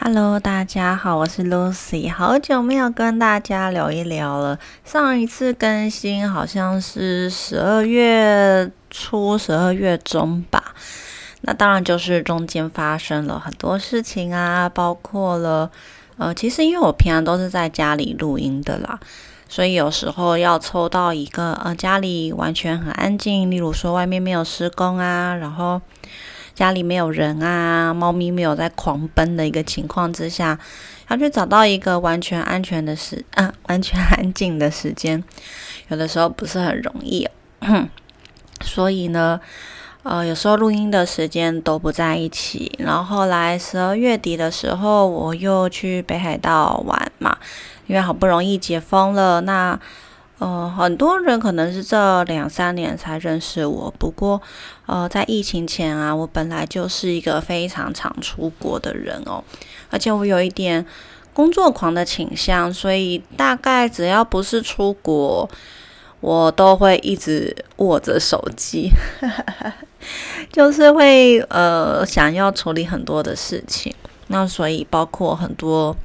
Hello，大家好，我是 Lucy，好久没有跟大家聊一聊了。上一次更新好像是十二月初、十二月中吧。那当然就是中间发生了很多事情啊，包括了呃，其实因为我平常都是在家里录音的啦，所以有时候要抽到一个呃家里完全很安静，例如说外面没有施工啊，然后。家里没有人啊，猫咪没有在狂奔的一个情况之下，要去找到一个完全安全的时啊，完全安静的时间，有的时候不是很容易。所以呢，呃，有时候录音的时间都不在一起。然后后来十二月底的时候，我又去北海道玩嘛，因为好不容易解封了，那。呃，很多人可能是这两三年才认识我。不过，呃，在疫情前啊，我本来就是一个非常常出国的人哦，而且我有一点工作狂的倾向，所以大概只要不是出国，我都会一直握着手机，就是会呃想要处理很多的事情。那所以包括很多。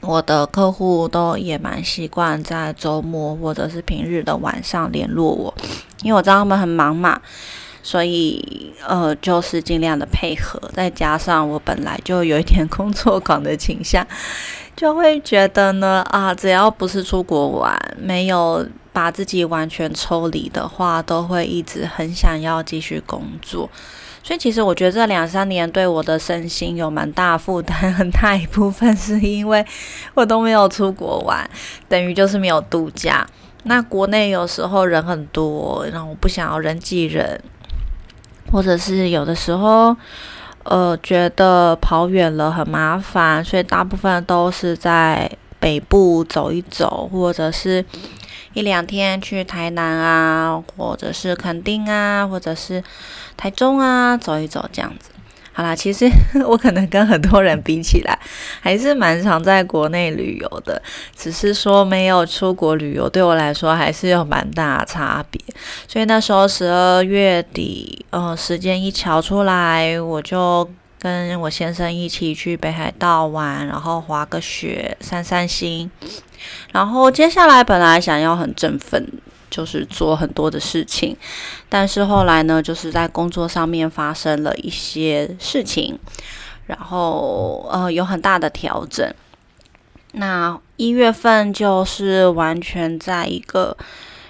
我的客户都也蛮习惯在周末或者是平日的晚上联络我，因为我知道他们很忙嘛，所以呃就是尽量的配合。再加上我本来就有一点工作狂的倾向，就会觉得呢啊，只要不是出国玩，没有把自己完全抽离的话，都会一直很想要继续工作。所以其实我觉得这两三年对我的身心有蛮大负担，很大一部分是因为我都没有出国玩，等于就是没有度假。那国内有时候人很多，然后我不想要人挤人，或者是有的时候，呃，觉得跑远了很麻烦，所以大部分都是在北部走一走，或者是。一两天去台南啊，或者是垦丁啊，或者是台中啊，走一走这样子。好啦，其实 我可能跟很多人比起来，还是蛮常在国内旅游的，只是说没有出国旅游，对我来说还是有蛮大差别。所以那时候十二月底，呃，时间一瞧出来，我就。跟我先生一起去北海道玩，然后滑个雪、散散心。然后接下来本来想要很振奋，就是做很多的事情，但是后来呢，就是在工作上面发生了一些事情，然后呃有很大的调整。那一月份就是完全在一个。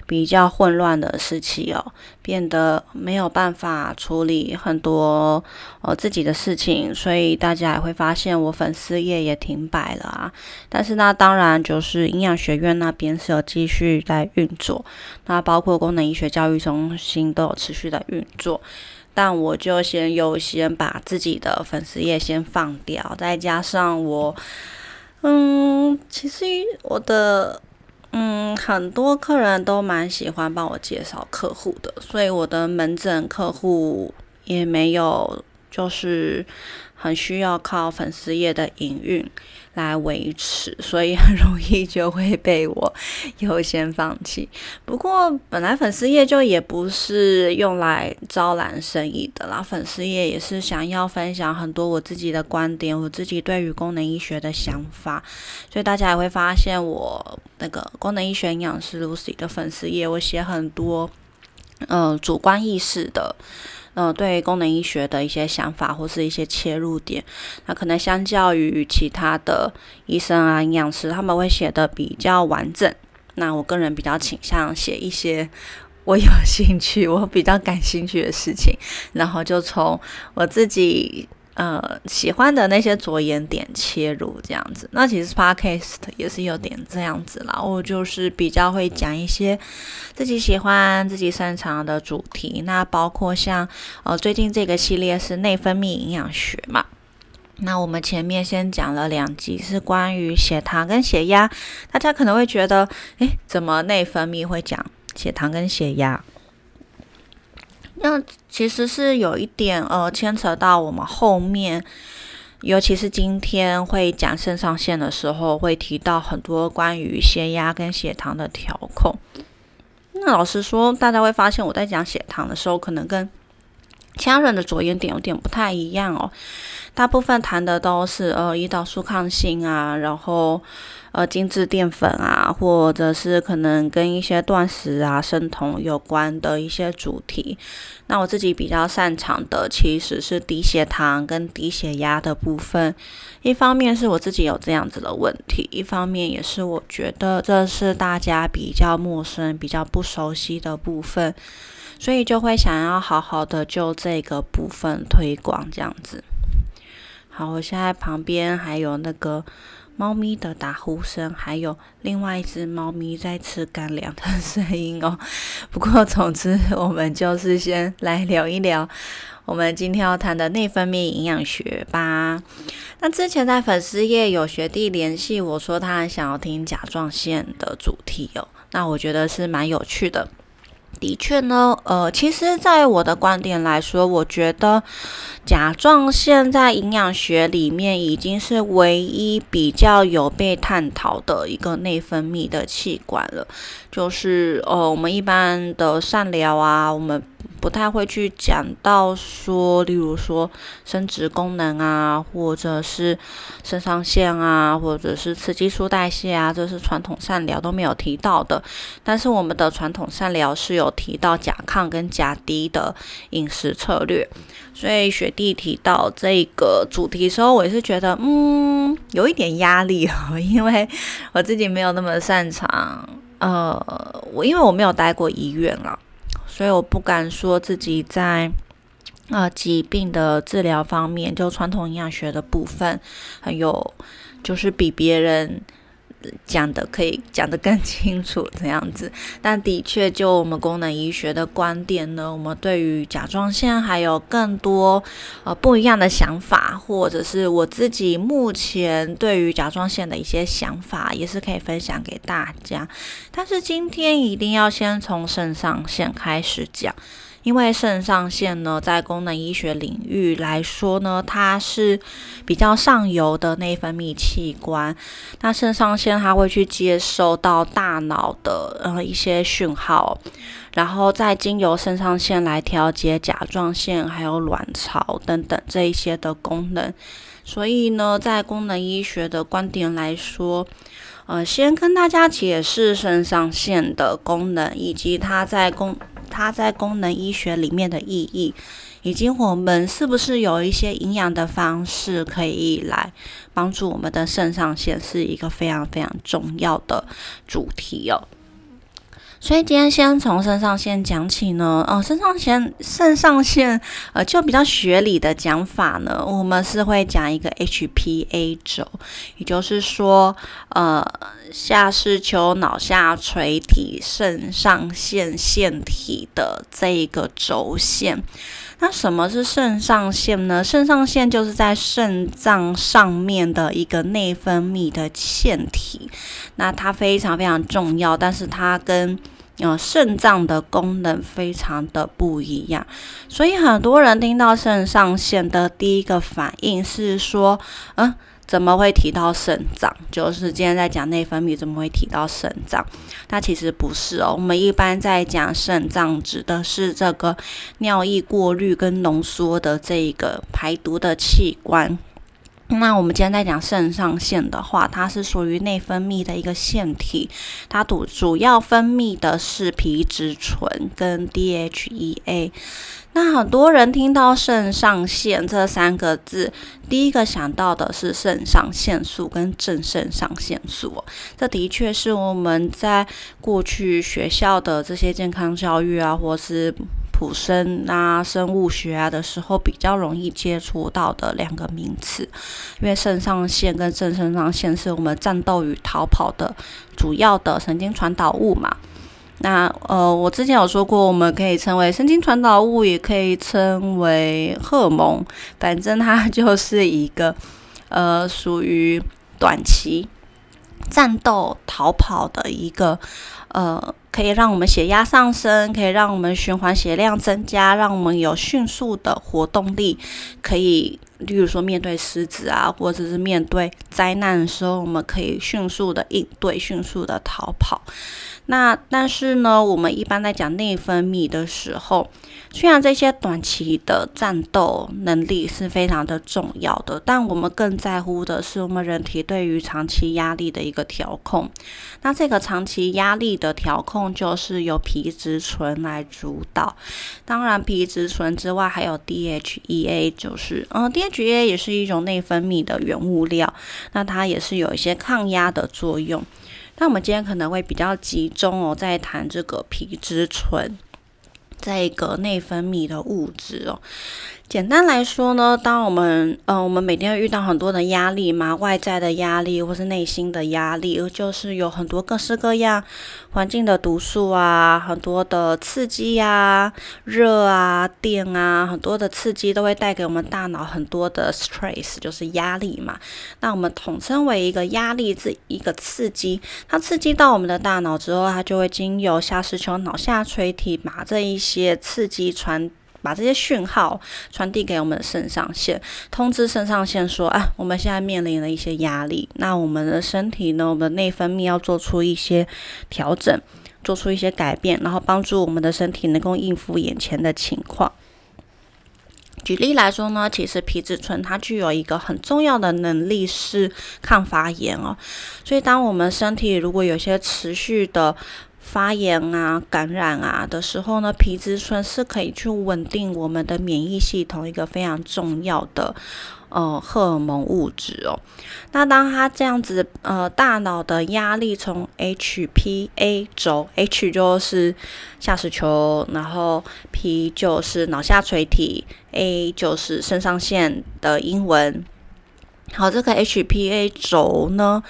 比较混乱的时期哦，变得没有办法处理很多呃自己的事情，所以大家也会发现我粉丝页也停摆了啊。但是那当然就是营养学院那边是有继续在运作，那包括功能医学教育中心都有持续的运作，但我就先优先把自己的粉丝页先放掉，再加上我，嗯，其实我的。嗯，很多客人都蛮喜欢帮我介绍客户的，所以我的门诊客户也没有就是很需要靠粉丝页的营运。来维持，所以 很容易就会被我优先放弃。不过本来粉丝页就也不是用来招揽生意的啦，粉丝页也是想要分享很多我自己的观点，我自己对于功能医学的想法。所以大家也会发现我那个功能医学营养师 Lucy 的粉丝页，我写很多嗯主观意识的。嗯，对功能医学的一些想法或是一些切入点，那可能相较于其他的医生啊、营养师，他们会写的比较完整。那我个人比较倾向写一些我有兴趣、我比较感兴趣的事情，然后就从我自己。呃，喜欢的那些着眼点切入这样子，那其实 podcast 也是有点这样子啦。我就是比较会讲一些自己喜欢、自己擅长的主题。那包括像呃，最近这个系列是内分泌营养学嘛。那我们前面先讲了两集是关于血糖跟血压，大家可能会觉得，诶，怎么内分泌会讲血糖跟血压？那其实是有一点呃，牵扯到我们后面，尤其是今天会讲肾上腺的时候，会提到很多关于血压跟血糖的调控。那老实说，大家会发现我在讲血糖的时候，可能跟其他人的着眼点有点不太一样哦。大部分谈的都是呃胰岛素抗性啊，然后。呃，精致淀粉啊，或者是可能跟一些断食啊、生酮有关的一些主题。那我自己比较擅长的其实是低血糖跟低血压的部分。一方面是我自己有这样子的问题，一方面也是我觉得这是大家比较陌生、比较不熟悉的部分，所以就会想要好好的就这个部分推广这样子。好，我现在旁边还有那个。猫咪的打呼声，还有另外一只猫咪在吃干粮的声音哦。不过，总之，我们就是先来聊一聊我们今天要谈的内分泌营养学吧。那之前在粉丝页有学弟联系我说，他很想要听甲状腺的主题哦。那我觉得是蛮有趣的。的确呢，呃，其实，在我的观点来说，我觉得甲状腺在营养学里面已经是唯一比较有被探讨的一个内分泌的器官了。就是，呃，我们一般的善疗啊，我们。不太会去讲到说，例如说生殖功能啊，或者是肾上腺啊，或者是雌激素代谢啊，这是传统善疗都没有提到的。但是我们的传统善疗是有提到甲亢跟甲低的饮食策略。所以雪弟提到这个主题的时候，我也是觉得嗯有一点压力哦，因为我自己没有那么擅长。呃，我因为我没有待过医院了。所以我不敢说自己在呃疾病的治疗方面，就传统营养学的部分还有，就是比别人。讲的可以讲得更清楚这样子，但的确就我们功能医学的观点呢，我们对于甲状腺还有更多呃不一样的想法，或者是我自己目前对于甲状腺的一些想法，也是可以分享给大家。但是今天一定要先从肾上腺开始讲。因为肾上腺呢，在功能医学领域来说呢，它是比较上游的内分泌器官。那肾上腺它会去接收到大脑的呃一些讯号，然后再经由肾上腺来调节甲状腺还有卵巢等等这一些的功能。所以呢，在功能医学的观点来说，呃，先跟大家解释肾上腺的功能以及它在功。它在功能医学里面的意义，以及我们是不是有一些营养的方式可以来帮助我们的肾上腺，是一个非常非常重要的主题哦。所以今天先从肾上腺讲起呢，哦，肾上腺，肾上腺，呃，就比较学理的讲法呢，我们是会讲一个 HPA 轴，也就是说，呃，下视丘脑下垂体肾上腺腺体的这一个轴线。那什么是肾上腺呢？肾上腺就是在肾脏上面的一个内分泌的腺体，那它非常非常重要，但是它跟呃肾脏的功能非常的不一样，所以很多人听到肾上腺的第一个反应是说，嗯。怎么会提到肾脏？就是今天在讲内分泌，怎么会提到肾脏？那其实不是哦。我们一般在讲肾脏，指的是这个尿液过滤跟浓缩的这个排毒的器官。那我们今天在讲肾上腺的话，它是属于内分泌的一个腺体，它主主要分泌的是皮质醇跟 DHEA。那很多人听到肾上腺这三个字，第一个想到的是肾上腺素跟正肾上腺素。这的确是我们在过去学校的这些健康教育啊，或是普生啊、生物学啊的时候，比较容易接触到的两个名词。因为肾上腺跟正肾上腺是我们战斗与逃跑的主要的神经传导物嘛。那呃，我之前有说过，我们可以称为神经传导物，也可以称为荷尔蒙，反正它就是一个 呃，属于短期战斗逃跑的一个呃，可以让我们血压上升，可以让我们循环血量增加，让我们有迅速的活动力，可以例如说面对狮子啊，或者是面对灾难的时候，我们可以迅速的应对，迅速的逃跑。那但是呢，我们一般在讲内分泌的时候，虽然这些短期的战斗能力是非常的重要的，但我们更在乎的是我们人体对于长期压力的一个调控。那这个长期压力的调控就是由皮质醇来主导。当然，皮质醇之外还有 DHEA，就是嗯，DHEA 也是一种内分泌的原物料，那它也是有一些抗压的作用。那我们今天可能会比较集中哦，在谈这个皮质醇这个内分泌的物质哦。简单来说呢，当我们呃，我们每天遇到很多的压力嘛，外在的压力或是内心的压力，就是有很多各式各样环境的毒素啊，很多的刺激呀，热啊、电啊，很多的刺激都会带给我们大脑很多的 stress，就是压力嘛。那我们统称为一个压力这一个刺激，它刺激到我们的大脑之后，它就会经由下视丘脑下垂体把这一些刺激传。把这些讯号传递给我们的肾上腺，通知肾上腺说：“啊，我们现在面临了一些压力，那我们的身体呢，我们的内分泌要做出一些调整，做出一些改变，然后帮助我们的身体能够应付眼前的情况。”举例来说呢，其实皮质醇它具有一个很重要的能力是抗发炎哦，所以当我们身体如果有些持续的发炎啊、感染啊的时候呢，皮质醇是可以去稳定我们的免疫系统一个非常重要的呃荷尔蒙物质哦。那当它这样子呃，大脑的压力从 HPA 轴，H 就是下视丘，然后 P 就是脑下垂体，A 就是肾上腺的英文。好，这个 HPA 轴呢，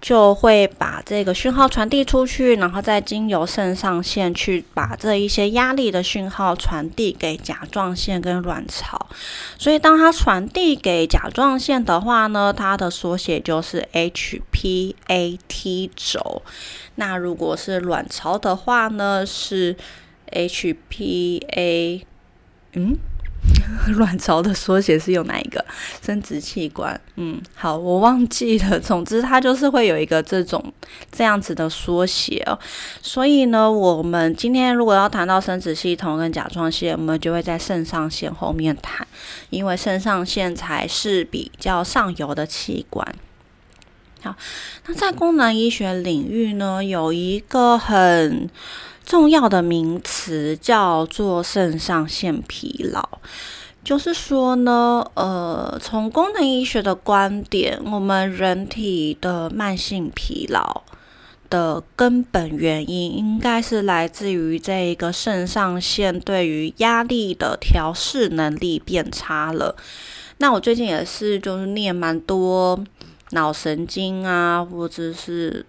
就会把这个讯号传递出去，然后再经由肾上腺去把这一些压力的讯号传递给甲状腺跟卵巢。所以，当它传递给甲状腺的话呢，它的缩写就是 HPAT 轴。那如果是卵巢的话呢，是 HPA，嗯。卵巢的缩写是用哪一个？生殖器官。嗯，好，我忘记了。总之，它就是会有一个这种这样子的缩写哦。所以呢，我们今天如果要谈到生殖系统跟甲状腺，我们就会在肾上腺后面谈，因为肾上腺才是比较上游的器官。好，那在功能医学领域呢，有一个很。重要的名词叫做肾上腺疲劳，就是说呢，呃，从功能医学的观点，我们人体的慢性疲劳的根本原因，应该是来自于这一个肾上腺对于压力的调试能力变差了。那我最近也是，就是念蛮多脑神经啊，或者是。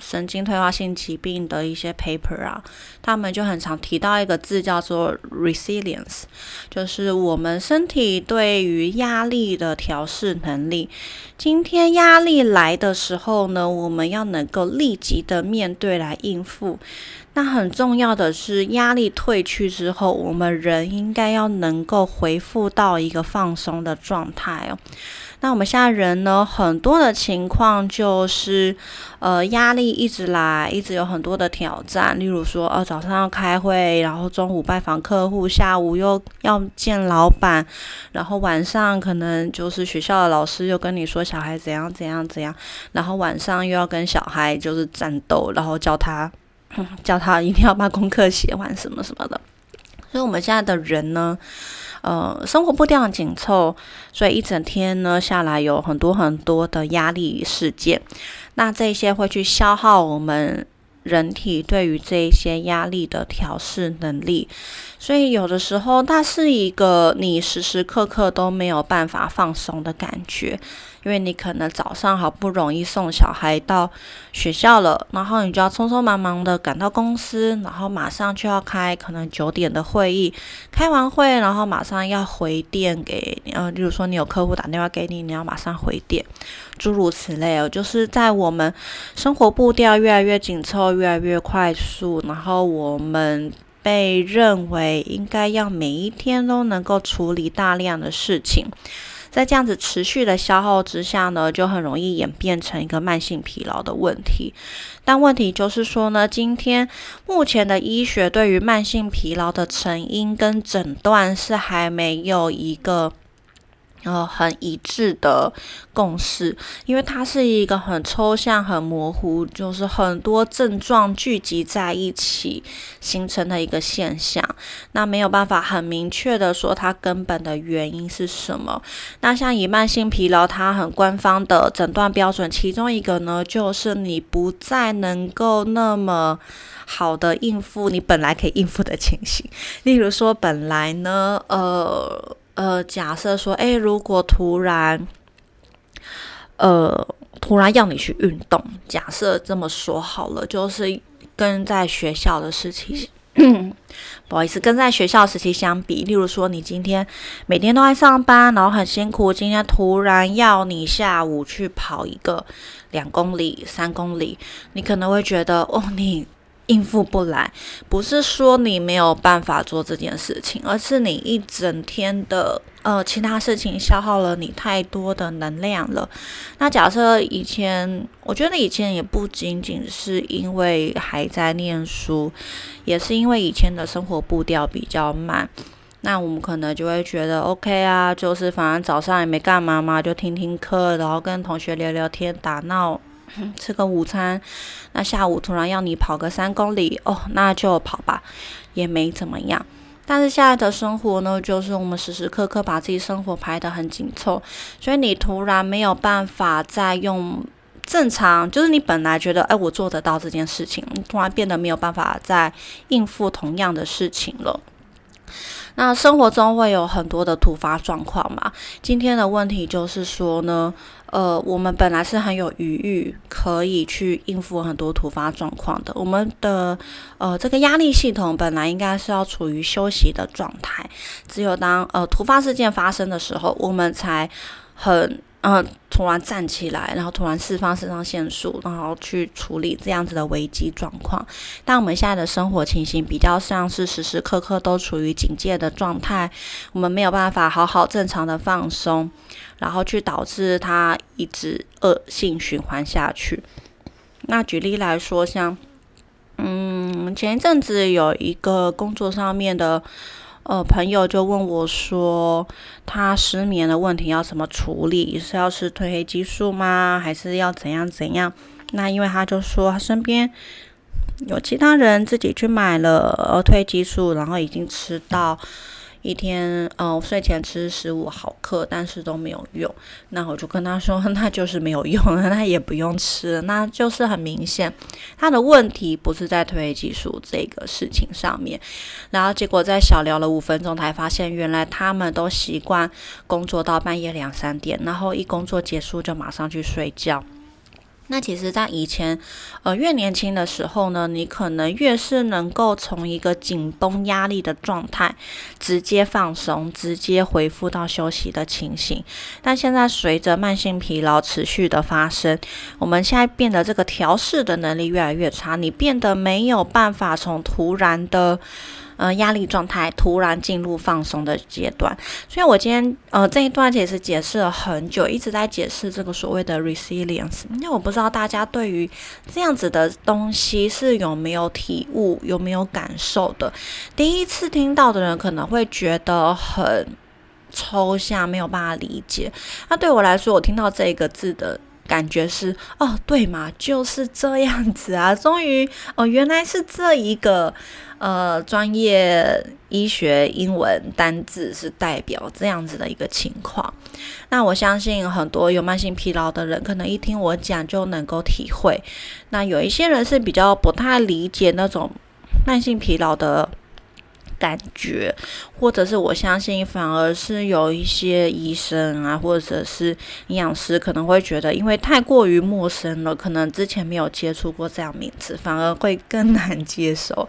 神经退化性疾病的一些 paper 啊，他们就很常提到一个字叫做 resilience，就是我们身体对于压力的调试能力。今天压力来的时候呢，我们要能够立即的面对来应付。那很重要的是，压力退去之后，我们人应该要能够恢复到一个放松的状态哦。那我们现在人呢，很多的情况就是，呃，压力一直来，一直有很多的挑战。例如说，呃，早上要开会，然后中午拜访客户，下午又要见老板，然后晚上可能就是学校的老师又跟你说小孩怎样怎样怎样，然后晚上又要跟小孩就是战斗，然后叫他叫他一定要把功课写完什么什么的。所以我们现在的人呢。呃，生活步调很紧凑，所以一整天呢下来有很多很多的压力事件，那这些会去消耗我们人体对于这一些压力的调试能力，所以有的时候它是一个你时时刻刻都没有办法放松的感觉。因为你可能早上好不容易送小孩到学校了，然后你就要匆匆忙忙的赶到公司，然后马上就要开可能九点的会议，开完会然后马上要回电给，呃，例如说你有客户打电话给你，你要马上回电，诸如此类哦，就是在我们生活步调越来越紧凑、越来越快速，然后我们被认为应该要每一天都能够处理大量的事情。在这样子持续的消耗之下呢，就很容易演变成一个慢性疲劳的问题。但问题就是说呢，今天目前的医学对于慢性疲劳的成因跟诊断是还没有一个。呃，很一致的共识，因为它是一个很抽象、很模糊，就是很多症状聚集在一起形成的一个现象。那没有办法很明确的说它根本的原因是什么。那像以慢性疲劳，它很官方的诊断标准，其中一个呢，就是你不再能够那么好的应付你本来可以应付的情形。例如说，本来呢，呃。呃，假设说，哎，如果突然，呃，突然要你去运动，假设这么说好了，就是跟在学校的事情，不好意思，跟在学校时期相比，例如说，你今天每天都在上班，然后很辛苦，今天突然要你下午去跑一个两公里、三公里，你可能会觉得，哦，你。应付不来，不是说你没有办法做这件事情，而是你一整天的呃其他事情消耗了你太多的能量了。那假设以前，我觉得以前也不仅仅是因为还在念书，也是因为以前的生活步调比较慢。那我们可能就会觉得 OK 啊，就是反正早上也没干嘛嘛，就听听课，然后跟同学聊聊天，打闹。吃个午餐，那下午突然要你跑个三公里哦，那就跑吧，也没怎么样。但是现在的生活呢，就是我们时时刻刻把自己生活排得很紧凑，所以你突然没有办法再用正常，就是你本来觉得哎我做得到这件事情，突然变得没有办法再应付同样的事情了。那生活中会有很多的突发状况嘛？今天的问题就是说呢。呃，我们本来是很有余裕，可以去应付很多突发状况的。我们的呃，这个压力系统本来应该是要处于休息的状态，只有当呃突发事件发生的时候，我们才很。嗯，突然站起来，然后突然释放肾上腺素，然后去处理这样子的危机状况。但我们现在的生活情形比较像是时时刻刻都处于警戒的状态，我们没有办法好好正常的放松，然后去导致它一直恶性循环下去。那举例来说，像嗯，前一阵子有一个工作上面的。呃，朋友就问我说，他失眠的问题要怎么处理？是要吃褪黑激素吗？还是要怎样怎样？那因为他就说他身边有其他人自己去买了褪黑激素，然后已经吃到。一天，嗯，睡前吃十五毫克，但是都没有用。那我就跟他说，那就是没有用，那也不用吃。那就是很明显，他的问题不是在褪黑激素这个事情上面。然后结果在小聊了五分钟，才发现原来他们都习惯工作到半夜两三点，然后一工作结束就马上去睡觉。那其实，在以前，呃，越年轻的时候呢，你可能越是能够从一个紧绷压力的状态直接放松，直接恢复到休息的情形。但现在随着慢性疲劳持续的发生，我们现在变得这个调试的能力越来越差，你变得没有办法从突然的。呃，压力状态突然进入放松的阶段，所以我今天呃这一段其实解释了很久，一直在解释这个所谓的 resilience。那我不知道大家对于这样子的东西是有没有体悟、有没有感受的？第一次听到的人可能会觉得很抽象，没有办法理解。那对我来说，我听到这个字的。感觉是哦，对嘛，就是这样子啊！终于哦，原来是这一个呃专业医学英文单字是代表这样子的一个情况。那我相信很多有慢性疲劳的人，可能一听我讲就能够体会。那有一些人是比较不太理解那种慢性疲劳的。感觉，或者是我相信，反而是有一些医生啊，或者是营养师，可能会觉得，因为太过于陌生了，可能之前没有接触过这样名词，反而会更难 接受。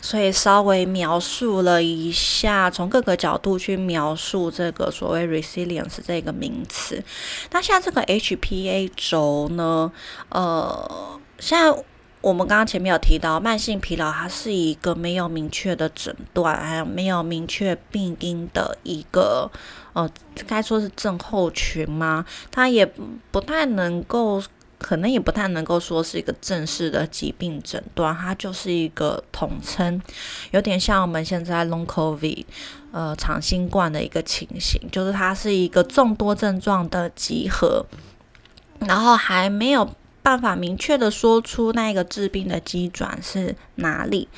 所以稍微描述了一下，从各个角度去描述这个所谓 resilience 这个名词。那像这个 HPA 轴呢，呃，现在。我们刚刚前面有提到，慢性疲劳它是一个没有明确的诊断，还有没有明确病因的一个，呃，该说是症候群吗？它也不太能够，可能也不太能够说是一个正式的疾病诊断，它就是一个统称，有点像我们现在 Long COVID，呃，长新冠的一个情形，就是它是一个众多症状的集合，然后还没有。办法明确的说出那个治病的机转是哪里，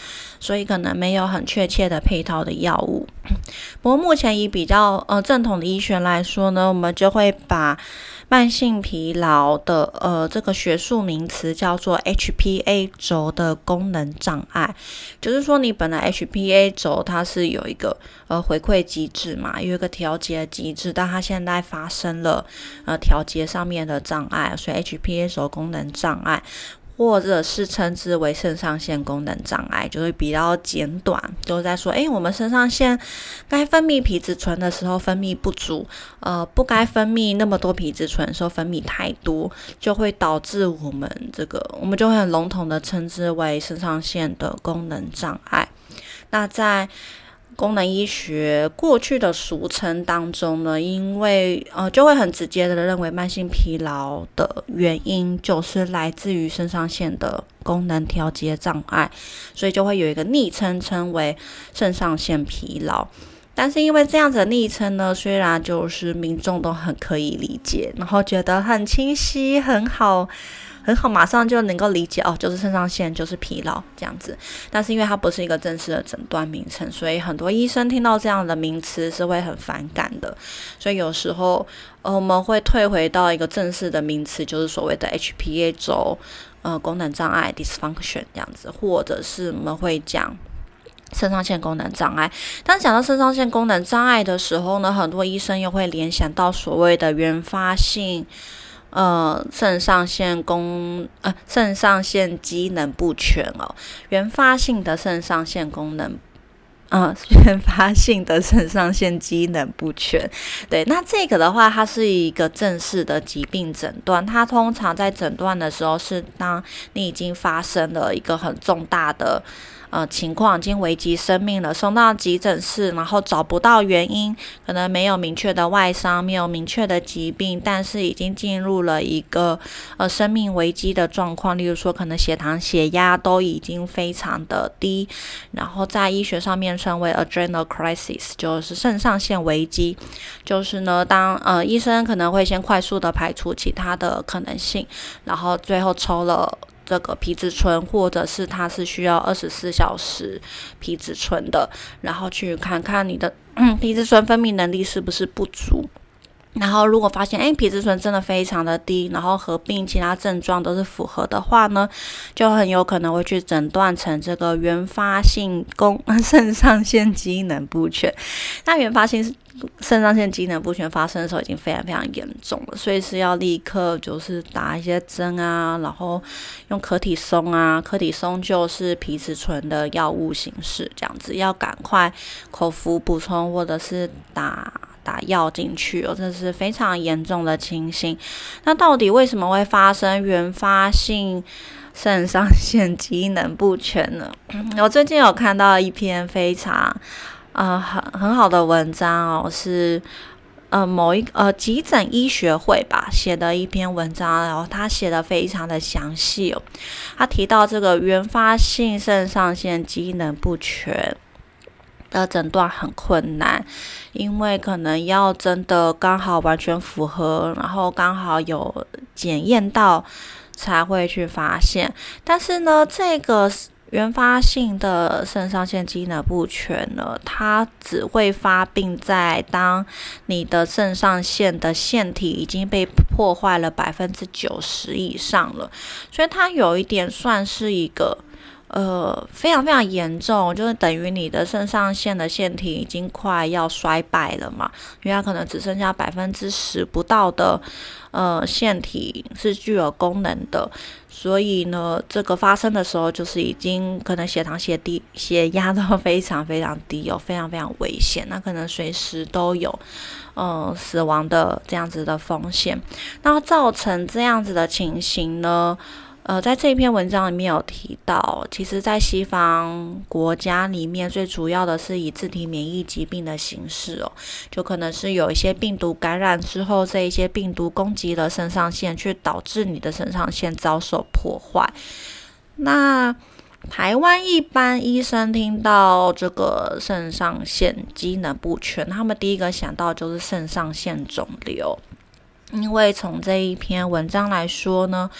所以可能没有很确切的配套的药物。不过目前以比较呃正统的医学来说呢，我们就会把。慢性疲劳的呃，这个学术名词叫做 HPA 轴的功能障碍，就是说你本来 HPA 轴它是有一个呃回馈机制嘛，有一个调节机制，但它现在发生了呃调节上面的障碍，所以 HPA 轴功能障碍。或者是称之为肾上腺功能障碍，就会比较简短，就是在说，诶，我们肾上腺该分泌皮质醇的时候分泌不足，呃，不该分泌那么多皮质醇的时候分泌太多，就会导致我们这个，我们就会很笼统的称之为肾上腺的功能障碍。那在功能医学过去的俗称当中呢，因为呃就会很直接的认为慢性疲劳的原因就是来自于肾上腺的功能调节障碍，所以就会有一个昵称称为肾上腺疲劳。但是因为这样子的昵称呢，虽然就是民众都很可以理解，然后觉得很清晰很好。很好，马上就能够理解哦，就是肾上腺就是疲劳这样子。但是因为它不是一个正式的诊断名称，所以很多医生听到这样的名词是会很反感的。所以有时候呃我们会退回到一个正式的名词，就是所谓的 HPA 轴呃功能障碍 dysfunction 这样子，或者是我们会讲肾上腺功能障碍。当讲到肾上腺功能障碍的时候呢，很多医生又会联想到所谓的原发性。呃，肾上腺功呃，肾上腺机能不全哦，原发性的肾上腺功能，呃，原发性的肾上腺机能不全。对，那这个的话，它是一个正式的疾病诊断，它通常在诊断的时候是当你已经发生了一个很重大的。呃，情况已经危及生命了，送到急诊室，然后找不到原因，可能没有明确的外伤，没有明确的疾病，但是已经进入了一个呃生命危机的状况，例如说可能血糖、血压都已经非常的低，然后在医学上面称为 adrenal crisis，就是肾上腺危机，就是呢，当呃医生可能会先快速的排除其他的可能性，然后最后抽了。这个皮质醇，或者是它是需要二十四小时皮质醇的，然后去看看你的 皮质醇分泌能力是不是不足。然后如果发现，哎，皮质醇真的非常的低，然后合并其他症状都是符合的话呢，就很有可能会去诊断成这个原发性功 肾上腺机能不全。那原发性肾上腺机能不全发生的时候，已经非常非常严重了，所以是要立刻就是打一些针啊，然后用可体松啊，可体松就是皮质醇的药物形式，这样子要赶快口服补充或者是打。打药进去哦，这是非常严重的情形。那到底为什么会发生原发性肾上腺机能不全呢？我最近有看到一篇非常呃很很好的文章哦，是呃某一呃急诊医学会吧写的一篇文章，然后他写的非常的详细哦。他提到这个原发性肾上腺机能不全。的诊断很困难，因为可能要真的刚好完全符合，然后刚好有检验到才会去发现。但是呢，这个原发性的肾上腺机能不全了，它只会发病在当你的肾上腺的腺体已经被破坏了百分之九十以上了，所以它有一点算是一个。呃，非常非常严重，就是等于你的肾上腺的腺体已经快要衰败了嘛，因为它可能只剩下百分之十不到的呃腺体是具有功能的，所以呢，这个发生的时候就是已经可能血糖、血低、血压都非常非常低，有非常非常危险，那可能随时都有呃死亡的这样子的风险。那造成这样子的情形呢？呃，在这一篇文章里面有提到，其实，在西方国家里面，最主要的是以自体免疫疾病的形式哦，就可能是有一些病毒感染之后，这一些病毒攻击了肾上腺，去导致你的肾上腺遭受破坏。那台湾一般医生听到这个肾上腺机能不全，他们第一个想到就是肾上腺肿瘤。因为从这一篇文章来说呢，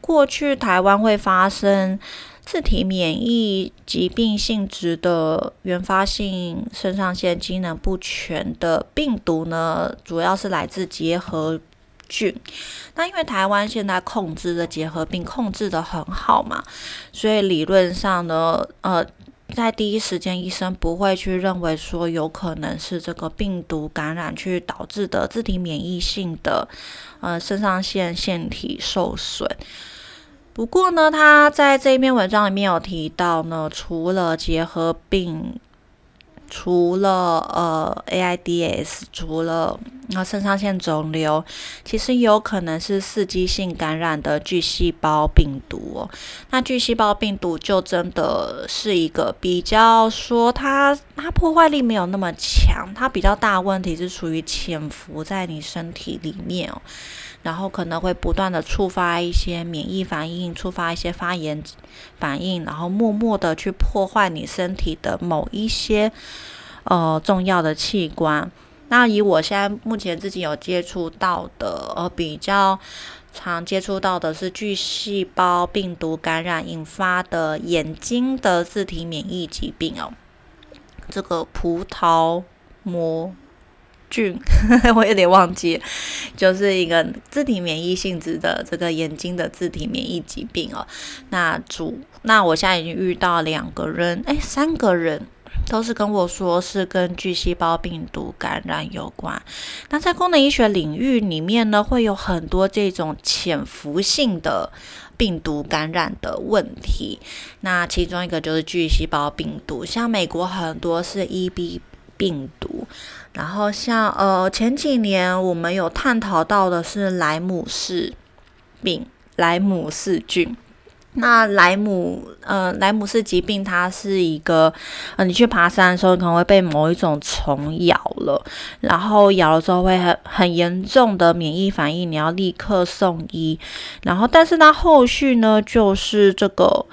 过去台湾会发生自体免疫疾病性质的原发性肾上腺机能不全的病毒呢，主要是来自结核菌。那因为台湾现在控制的结核病控制的很好嘛，所以理论上呢，呃。在第一时间，医生不会去认为说有可能是这个病毒感染去导致的自体免疫性的呃肾上腺腺体受损。不过呢，他在这一篇文章里面有提到呢，除了结核病。除了呃 AIDS，除了那肾上腺肿瘤，其实有可能是刺激性感染的巨细胞病毒哦。那巨细胞病毒就真的是一个比较说它它破坏力没有那么强，它比较大问题是处于潜伏在你身体里面哦。然后可能会不断的触发一些免疫反应，触发一些发炎反应，然后默默的去破坏你身体的某一些呃重要的器官。那以我现在目前自己有接触到的，呃比较常接触到的是巨细胞病毒感染引发的眼睛的自体免疫疾病哦，这个葡萄膜。菌，我有点忘记，就是一个自体免疫性质的这个眼睛的自体免疫疾病哦。那主，那我现在已经遇到两个人，哎，三个人都是跟我说是跟巨细胞病毒感染有关。那在功能医学领域里面呢，会有很多这种潜伏性的病毒感染的问题。那其中一个就是巨细胞病毒，像美国很多是 EB 病毒。然后像呃前几年我们有探讨到的是莱姆氏病，莱姆氏菌。那莱姆呃莱姆氏疾病，它是一个呃你去爬山的时候可能会被某一种虫咬了，然后咬了之后会很很严重的免疫反应，你要立刻送医。然后但是它后续呢就是这个。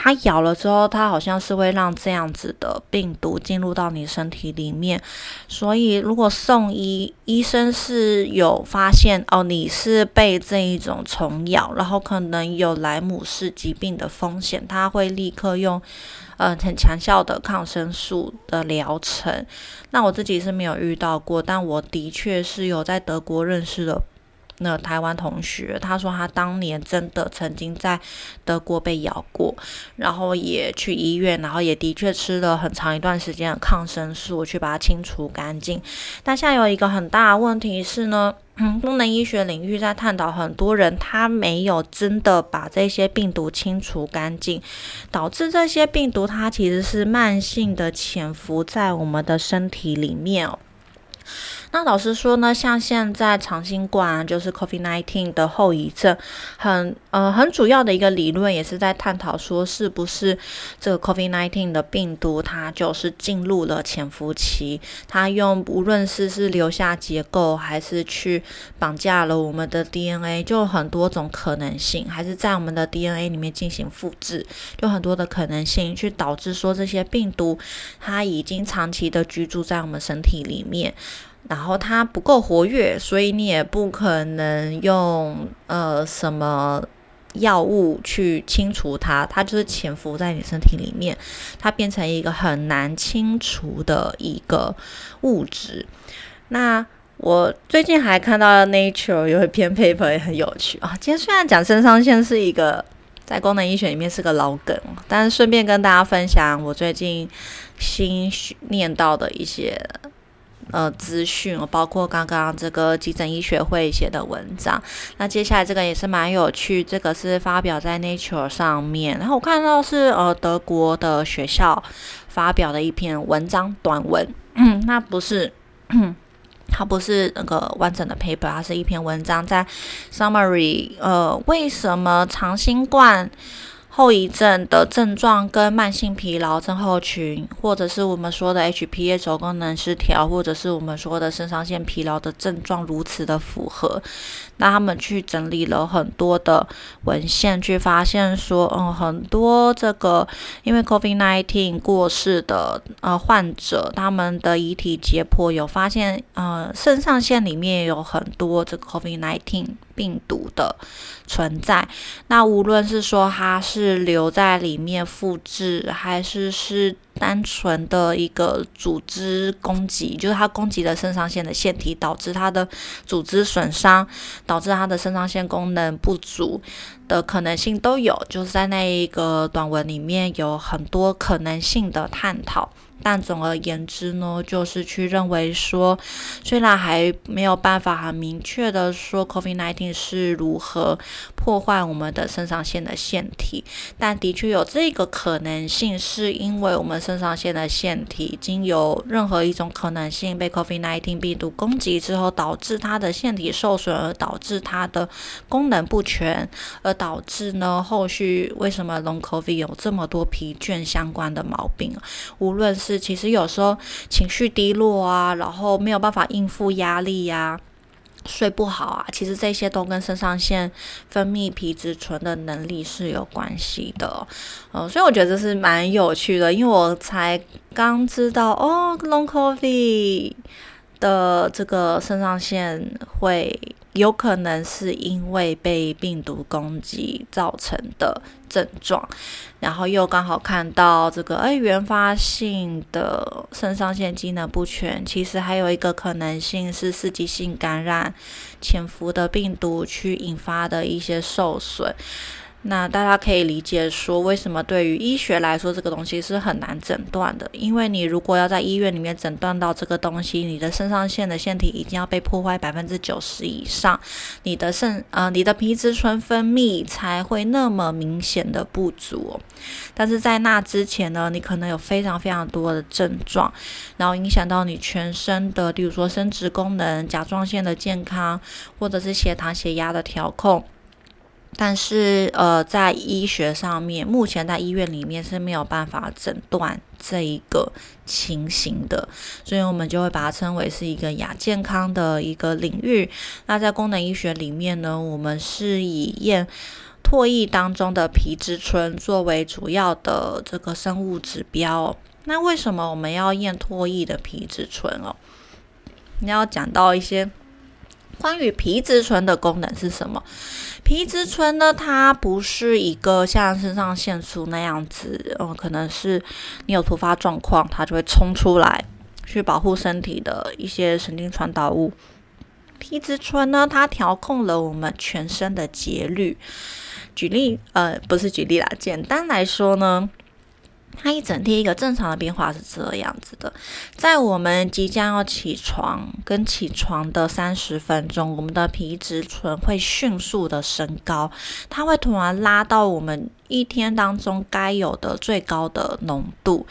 它咬了之后，它好像是会让这样子的病毒进入到你身体里面，所以如果送医，医生是有发现哦，你是被这一种虫咬，然后可能有莱姆氏疾病的风险，他会立刻用呃很强效的抗生素的疗程。那我自己是没有遇到过，但我的确是有在德国认识的。那台湾同学，他说他当年真的曾经在德国被咬过，然后也去医院，然后也的确吃了很长一段时间的抗生素去把它清除干净。但现在有一个很大的问题是呢，功能医学领域在探讨很多人他没有真的把这些病毒清除干净，导致这些病毒它其实是慢性的潜伏在我们的身体里面哦。那老实说呢，像现在长新冠就是 COVID-19 的后遗症，很呃很主要的一个理论也是在探讨说，是不是这个 COVID-19 的病毒它就是进入了潜伏期，它用无论是是留下结构，还是去绑架了我们的 DNA，就很多种可能性，还是在我们的 DNA 里面进行复制，就很多的可能性去导致说这些病毒它已经长期的居住在我们身体里面。然后它不够活跃，所以你也不可能用呃什么药物去清除它，它就是潜伏在你身体里面，它变成一个很难清除的一个物质。那我最近还看到 Nature 有一篇 paper 也很有趣啊。今天虽然讲肾上腺是一个在功能医学里面是个老梗，但是顺便跟大家分享我最近新念到的一些。呃，资讯包括刚刚这个急诊医学会写的文章，那接下来这个也是蛮有趣，这个是发表在 Nature 上面，然后我看到是呃德国的学校发表的一篇文章短文，那不是它不是那个完整的 paper，它是一篇文章，在 summary，呃，为什么长新冠？后遗症的症状跟慢性疲劳症候群，或者是我们说的 HPA 轴功能失调，或者是我们说的肾上腺疲劳的症状如此的符合，那他们去整理了很多的文献，去发现说，嗯，很多这个因为 COVID-19 过世的呃患者，他们的遗体解剖有发现，呃，肾上腺里面有很多这个 COVID-19。病毒的存在，那无论是说它是留在里面复制，还是是单纯的一个组织攻击，就是它攻击了肾上腺的腺体，导致它的组织损伤，导致它的肾上腺功能不足的可能性都有，就是在那一个短文里面有很多可能性的探讨。但总而言之呢，就是去认为说，虽然还没有办法很明确的说 COVID-19 是如何破坏我们的肾上腺的腺体，但的确有这个可能性，是因为我们肾上腺的腺体经有任何一种可能性被 COVID-19 病毒攻击之后，导致它的腺体受损，而导致它的功能不全，而导致呢后续为什么 Long COVID 有这么多疲倦相关的毛病，无论是是，其实有时候情绪低落啊，然后没有办法应付压力呀，睡不好啊，其实这些都跟肾上腺分泌皮质醇的能力是有关系的。嗯，所以我觉得这是蛮有趣的，因为我才刚知道哦，Long Coffee 的这个肾上腺会。有可能是因为被病毒攻击造成的症状，然后又刚好看到这个，哎，原发性的肾上腺机能不全，其实还有一个可能性是刺激性感染潜伏的病毒去引发的一些受损。那大家可以理解说，为什么对于医学来说，这个东西是很难诊断的？因为你如果要在医院里面诊断到这个东西，你的肾上腺的腺体已经要被破坏百分之九十以上，你的肾呃，你的皮质醇分泌才会那么明显的不足。但是在那之前呢，你可能有非常非常多的症状，然后影响到你全身的，例如说生殖功能、甲状腺的健康，或者是血糖、血压的调控。但是，呃，在医学上面，目前在医院里面是没有办法诊断这一个情形的，所以我们就会把它称为是一个亚健康的一个领域。那在功能医学里面呢，我们是以验唾液当中的皮质醇作为主要的这个生物指标。那为什么我们要验唾液的皮质醇哦？你要讲到一些。关于皮质醇的功能是什么？皮质醇呢？它不是一个像肾上腺素那样子，嗯，可能是你有突发状况，它就会冲出来去保护身体的一些神经传导物。皮质醇呢，它调控了我们全身的节律。举例，呃，不是举例啦，简单来说呢。它一整天一个正常的变化是这样子的，在我们即将要起床跟起床的三十分钟，我们的皮质醇会迅速的升高，它会突然拉到我们。一天当中该有的最高的浓度，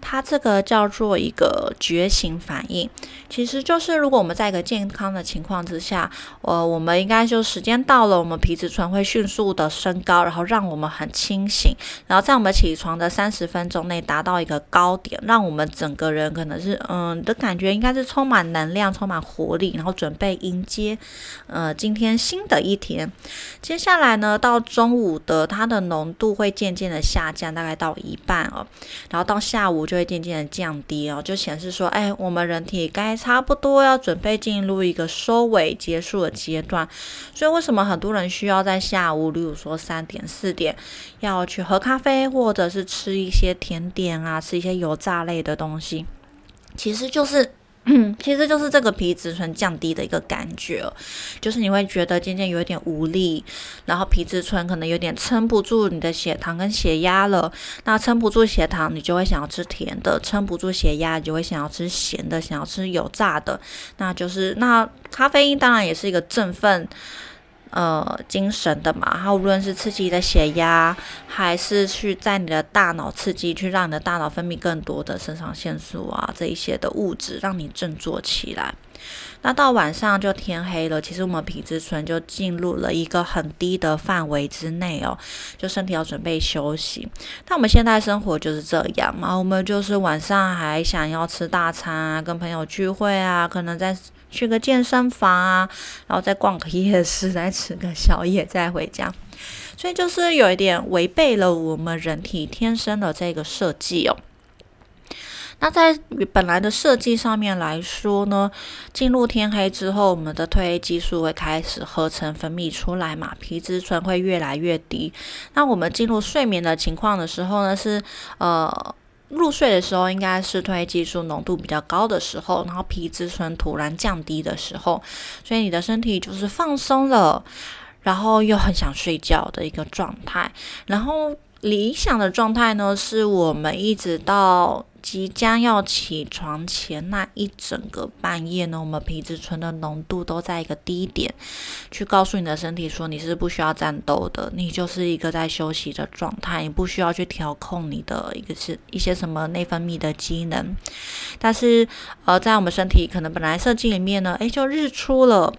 它这个叫做一个觉醒反应，其实就是如果我们在一个健康的情况之下，呃，我们应该就时间到了，我们皮质醇会迅速的升高，然后让我们很清醒，然后在我们起床的三十分钟内达到一个高点，让我们整个人可能是嗯的感觉应该是充满能量、充满活力，然后准备迎接呃今天新的一天。接下来呢，到中午的它的浓。度会渐渐的下降，大概到一半哦，然后到下午就会渐渐的降低哦，就显示说，哎，我们人体该差不多要准备进入一个收尾结束的阶段。所以为什么很多人需要在下午，例如说三点、四点要去喝咖啡，或者是吃一些甜点啊，吃一些油炸类的东西，其实就是。其实就是这个皮质醇降低的一个感觉，就是你会觉得渐渐有点无力，然后皮质醇可能有点撑不住你的血糖跟血压了。那撑不住血糖，你就会想要吃甜的；撑不住血压，你就会想要吃咸的，想要吃油炸的。那就是那咖啡因当然也是一个振奋。呃精神的嘛，它无论是刺激你的血压，还是去在你的大脑刺激，去让你的大脑分泌更多的肾上腺素啊这一些的物质，让你振作起来。那到晚上就天黑了，其实我们皮质醇就进入了一个很低的范围之内哦，就身体要准备休息。那我们现在生活就是这样嘛，我们就是晚上还想要吃大餐啊，跟朋友聚会啊，可能在去个健身房啊，然后再逛个夜市，再吃个宵夜，再回家。所以就是有一点违背了我们人体天生的这个设计哦。那在本来的设计上面来说呢，进入天黑之后，我们的褪黑激素会开始合成分泌出来嘛，皮质醇会越来越低。那我们进入睡眠的情况的时候呢，是呃入睡的时候应该是褪黑激素浓度比较高的时候，然后皮质醇突然降低的时候，所以你的身体就是放松了，然后又很想睡觉的一个状态。然后理想的状态呢，是我们一直到。即将要起床前那一整个半夜呢，我们皮质醇的浓度都在一个低点，去告诉你的身体说你是不需要战斗的，你就是一个在休息的状态，你不需要去调控你的一个是一些什么内分泌的机能。但是呃，在我们身体可能本来设计里面呢，诶，就日出了。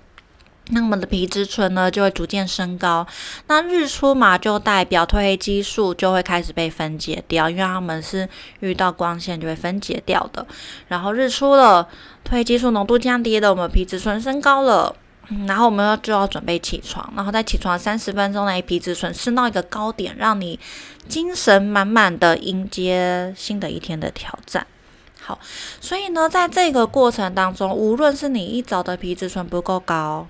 那我们的皮质醇呢就会逐渐升高，那日出嘛就代表褪黑激素就会开始被分解掉，因为它们是遇到光线就会分解掉的。然后日出了，褪黑激素浓度降低了，我们皮质醇升高了，然后我们就要准备起床，然后在起床三十分钟内，皮质醇升到一个高点，让你精神满满的迎接新的一天的挑战。好，所以呢，在这个过程当中，无论是你一早的皮质醇不够高，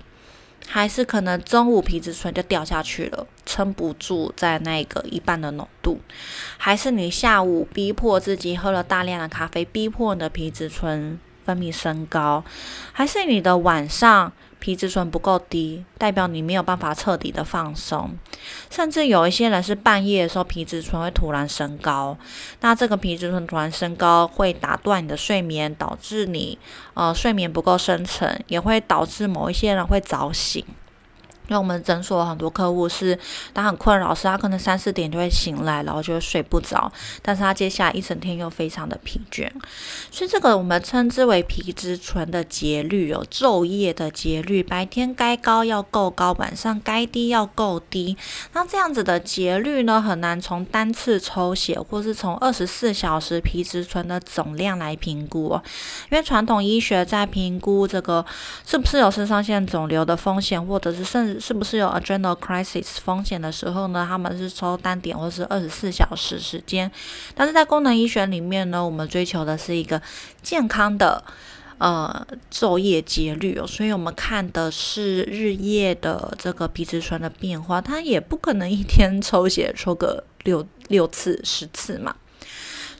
还是可能中午皮质醇就掉下去了，撑不住在那个一半的浓度，还是你下午逼迫自己喝了大量的咖啡，逼迫你的皮质醇分泌升高，还是你的晚上。皮质醇不够低，代表你没有办法彻底的放松，甚至有一些人是半夜的时候皮质醇会突然升高，那这个皮质醇突然升高会打断你的睡眠，导致你呃睡眠不够深沉，也会导致某一些人会早醒。因为我们诊所很多客户是，他很困扰，是他可能三四点就会醒来，然后就睡不着，但是他接下来一整天又非常的疲倦，所以这个我们称之为皮质醇的节律有昼夜的节律，白天该高要够高，晚上该低要够低。那这样子的节律呢，很难从单次抽血或是从二十四小时皮质醇的总量来评估哦，因为传统医学在评估这个是不是有肾上腺肿瘤的风险，或者是甚至是不是有 adrenal crisis 风险的时候呢？他们是抽单点或是二十四小时时间，但是在功能医学里面呢，我们追求的是一个健康的呃昼夜节律哦，所以我们看的是日夜的这个皮质醇的变化，它也不可能一天抽血抽个六六次十次嘛，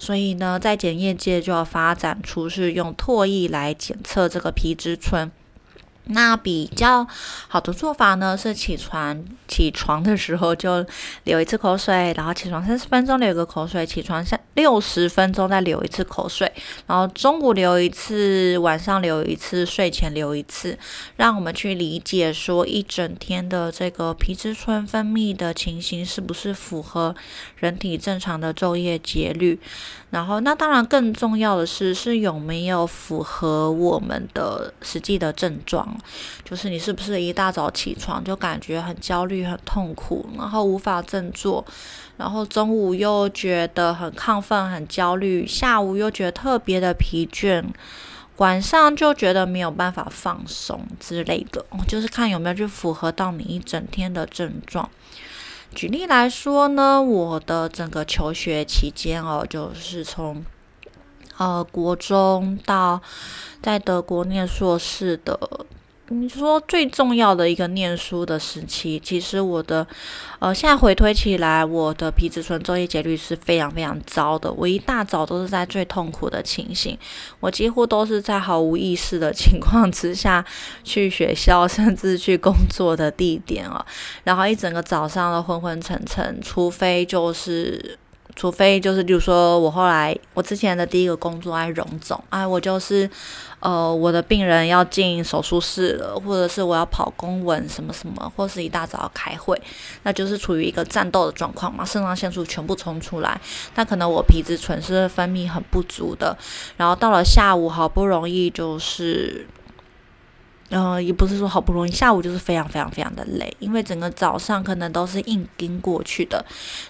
所以呢，在检验界就要发展出是用唾液来检测这个皮质醇。那比较好的做法呢，是起床起床的时候就流一次口水，然后起床三十分钟流个口水，起床三六十分钟再流一次口水，然后中午流一次，晚上流一次，睡前流一次，让我们去理解说一整天的这个皮质醇分泌的情形是不是符合人体正常的昼夜节律。然后，那当然更重要的是，是有没有符合我们的实际的症状，就是你是不是一大早起床就感觉很焦虑、很痛苦，然后无法振作，然后中午又觉得很亢奋、很焦虑，下午又觉得特别的疲倦，晚上就觉得没有办法放松之类的，就是看有没有去符合到你一整天的症状。举例来说呢，我的整个求学期间哦，就是从呃国中到在德国念硕士的。你说最重要的一个念书的时期，其实我的，呃，现在回推起来，我的皮质醇昼夜节律是非常非常糟的。我一大早都是在最痛苦的情形，我几乎都是在毫无意识的 情况之下去学校，甚至去工作的地点啊，然后一整个早上都昏昏沉沉，除非就是。除非就是，比如说我后来我之前的第一个工作爱荣总，哎，我就是，呃，我的病人要进手术室了，或者是我要跑公文什么什么，或是一大早开会，那就是处于一个战斗的状况嘛，肾上腺素全部冲出来，那可能我皮质醇是分泌很不足的，然后到了下午好不容易就是。呃，也不是说好不容易，下午就是非常非常非常的累，因为整个早上可能都是硬盯过去的，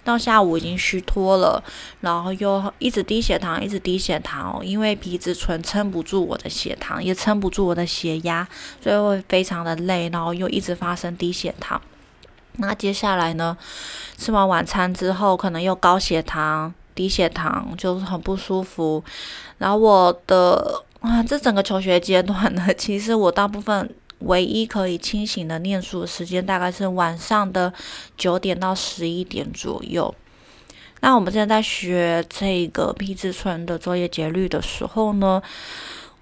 到下午已经虚脱了，然后又一直低血糖，一直低血糖，因为皮质醇撑不住我的血糖，也撑不住我的血压，所以会非常的累，然后又一直发生低血糖。那接下来呢，吃完晚餐之后，可能又高血糖、低血糖，就是很不舒服，然后我的。啊，这整个求学阶段呢，其实我大部分唯一可以清醒的念书的时间，大概是晚上的九点到十一点左右。那我们现在在学这个皮质醇的作业节律的时候呢？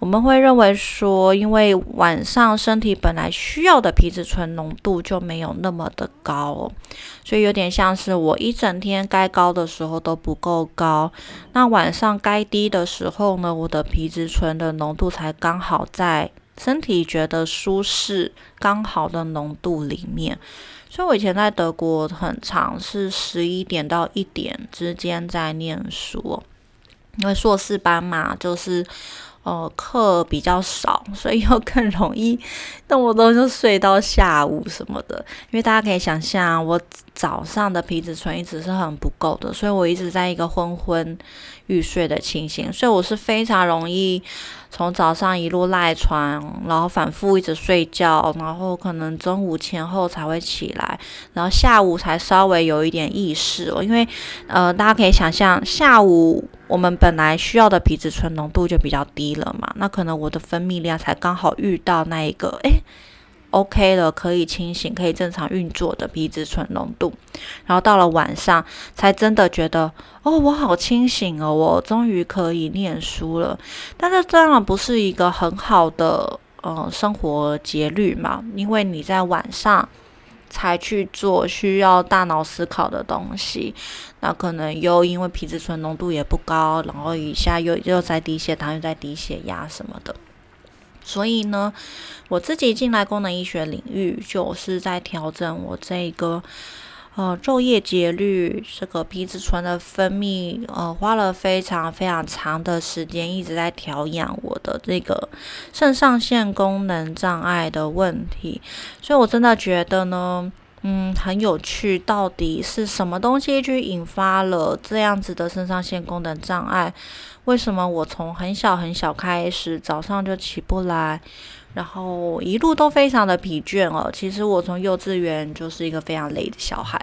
我们会认为说，因为晚上身体本来需要的皮质醇浓度就没有那么的高，所以有点像是我一整天该高的时候都不够高，那晚上该低的时候呢，我的皮质醇的浓度才刚好在身体觉得舒适刚好的浓度里面。所以我以前在德国很长是十一点到一点之间在念书，因为硕士班嘛，就是。呃，课比较少，所以又更容易动不动就睡到下午什么的。因为大家可以想象，我早上的皮质醇一直是很不够的，所以我一直在一个昏昏欲睡的情形，所以我是非常容易从早上一路赖床，然后反复一直睡觉，然后可能中午前后才会起来，然后下午才稍微有一点意识哦。因为呃，大家可以想象下午。我们本来需要的皮质醇浓度就比较低了嘛，那可能我的分泌量才刚好遇到那一个，诶 o k 了，可以清醒，可以正常运作的皮质醇浓度，然后到了晚上才真的觉得，哦，我好清醒哦，我终于可以念书了。但是当然不是一个很好的呃生活节律嘛，因为你在晚上。才去做需要大脑思考的东西，那可能又因为皮质醇浓度也不高，然后一下又又在低血糖，又在低血压什么的，所以呢，我自己进来功能医学领域，就是在调整我这个。呃，昼夜节律，这个皮质醇的分泌，呃，花了非常非常长的时间，一直在调养我的这个肾上腺功能障碍的问题，所以我真的觉得呢，嗯，很有趣，到底是什么东西去引发了这样子的肾上腺功能障碍？为什么我从很小很小开始，早上就起不来？然后一路都非常的疲倦哦。其实我从幼稚园就是一个非常累的小孩，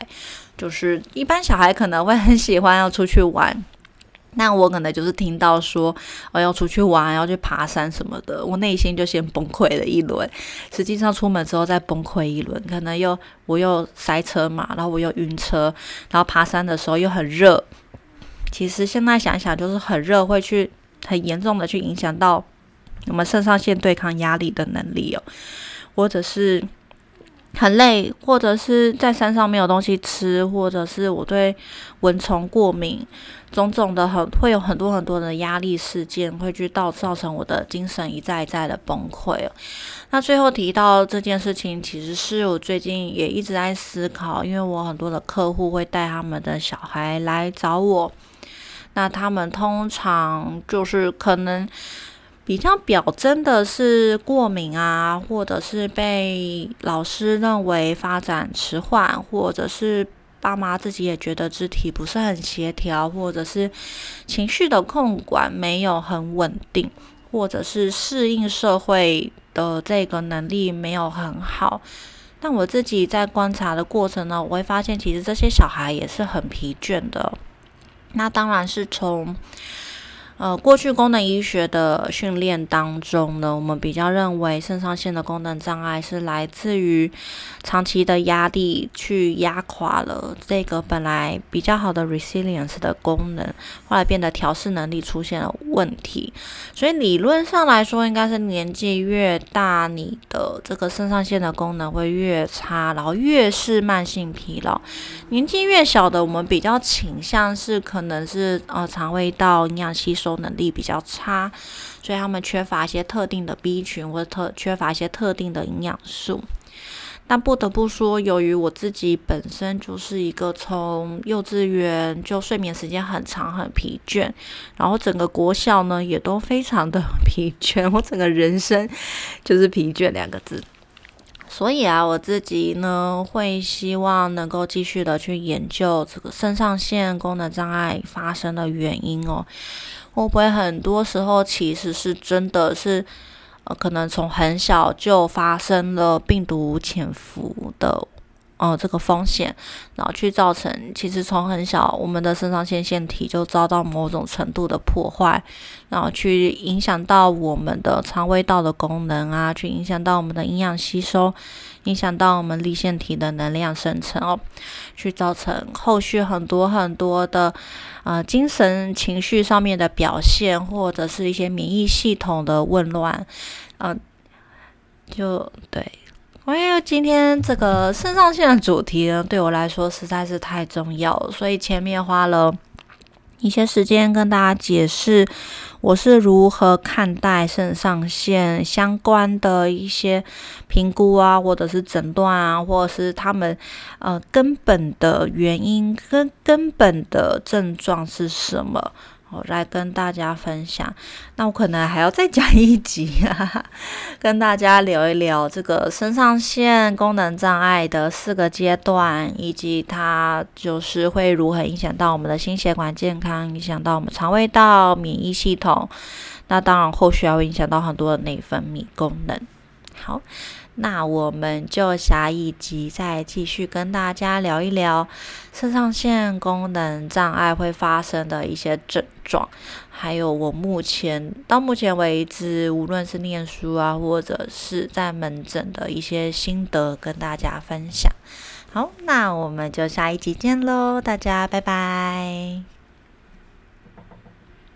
就是一般小孩可能会很喜欢要出去玩，那我可能就是听到说我要出去玩，要去爬山什么的，我内心就先崩溃了一轮。实际上出门之后再崩溃一轮，可能又我又塞车嘛，然后我又晕车，然后爬山的时候又很热。其实现在想想，就是很热会去很严重的去影响到。我们肾上腺对抗压力的能力哦，或者是很累，或者是在山上没有东西吃，或者是我对蚊虫过敏，种种的很会有很多很多的压力事件，会去到造成我的精神一再一再的崩溃。那最后提到这件事情，其实是我最近也一直在思考，因为我很多的客户会带他们的小孩来找我，那他们通常就是可能。比较表征的是过敏啊，或者是被老师认为发展迟缓，或者是爸妈自己也觉得肢体不是很协调，或者是情绪的控管没有很稳定，或者是适应社会的这个能力没有很好。但我自己在观察的过程呢，我会发现其实这些小孩也是很疲倦的。那当然是从。呃，过去功能医学的训练当中呢，我们比较认为肾上腺的功能障碍是来自于长期的压力去压垮了这个本来比较好的 resilience 的功能，后来变得调试能力出现了问。题。所以理论上来说，应该是年纪越大，你的这个肾上腺的功能会越差，然后越是慢性疲劳。年纪越小的，我们比较倾向是可能是呃肠胃道营养吸收能力比较差，所以他们缺乏一些特定的 B 群或者特缺乏一些特定的营养素。但不得不说，由于我自己本身就是一个从幼稚园就睡眠时间很长、很疲倦，然后整个国校呢也都非常的疲倦，我整个人生就是疲倦两个字。所以啊，我自己呢会希望能够继续的去研究这个肾上腺功能障碍发生的原因哦。会不会很多时候其实是真的是？呃，可能从很小就发生了病毒潜伏的，呃，这个风险，然后去造成，其实从很小，我们的肾上腺腺体就遭到某种程度的破坏，然后去影响到我们的肠胃道的功能啊，去影响到我们的营养吸收，影响到我们立腺体的能量生成哦，去造成后续很多很多的。啊，精神情绪上面的表现，或者是一些免疫系统的紊乱，嗯，就对。因为今天这个肾上腺的主题呢，对我来说实在是太重要了，所以前面花了一些时间跟大家解释。我是如何看待肾上腺相关的一些评估啊，或者是诊断啊，或者是他们呃根本的原因跟根本的症状是什么？我来跟大家分享，那我可能还要再讲一集，跟大家聊一聊这个肾上腺功能障碍的四个阶段，以及它就是会如何影响到我们的心血管健康，影响到我们肠胃道、免疫系统，那当然后续还会影响到很多的内分泌功能。好。那我们就下一集再继续跟大家聊一聊肾上腺功能障碍会发生的一些症状，还有我目前到目前为止，无论是念书啊，或者是在门诊的一些心得，跟大家分享。好，那我们就下一集见喽，大家拜拜。